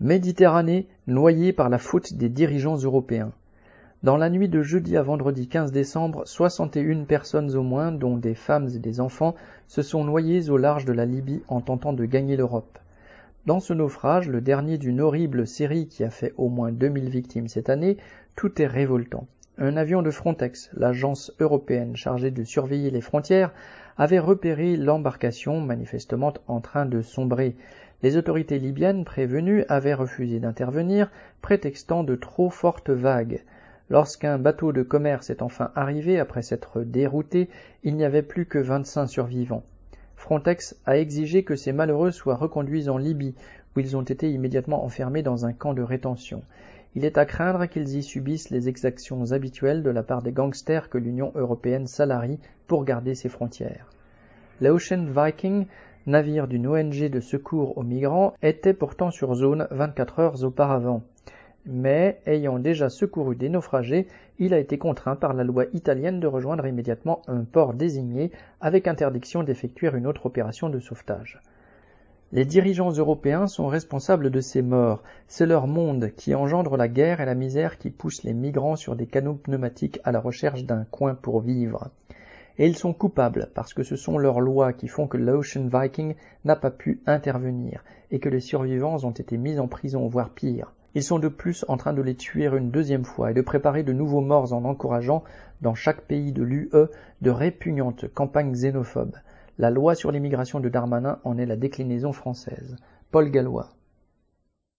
Méditerranée noyée par la faute des dirigeants européens. Dans la nuit de jeudi à vendredi 15 décembre, 61 personnes au moins, dont des femmes et des enfants, se sont noyées au large de la Libye en tentant de gagner l'Europe. Dans ce naufrage, le dernier d'une horrible série qui a fait au moins 2000 victimes cette année, tout est révoltant. Un avion de Frontex, l'agence européenne chargée de surveiller les frontières, avait repéré l'embarcation manifestement en train de sombrer. Les autorités libyennes prévenues avaient refusé d'intervenir, prétextant de trop fortes vagues. Lorsqu'un bateau de commerce est enfin arrivé après s'être dérouté, il n'y avait plus que 25 survivants. Frontex a exigé que ces malheureux soient reconduits en Libye, où ils ont été immédiatement enfermés dans un camp de rétention. Il est à craindre qu'ils y subissent les exactions habituelles de la part des gangsters que l'Union européenne salarie pour garder ses frontières. L'Ocean Viking, navire d'une ONG de secours aux migrants, était pourtant sur zone 24 heures auparavant. Mais, ayant déjà secouru des naufragés, il a été contraint par la loi italienne de rejoindre immédiatement un port désigné avec interdiction d'effectuer une autre opération de sauvetage. Les dirigeants européens sont responsables de ces morts. C'est leur monde qui engendre la guerre et la misère qui pousse les migrants sur des canaux pneumatiques à la recherche d'un coin pour vivre. Et ils sont coupables parce que ce sont leurs lois qui font que l'Ocean Viking n'a pas pu intervenir et que les survivants ont été mis en prison, voire pire. Ils sont de plus en train de les tuer une deuxième fois et de préparer de nouveaux morts en encourageant, dans chaque pays de l'UE, de répugnantes campagnes xénophobes. La loi sur l'immigration de Darmanin en est la déclinaison française. Paul Gallois.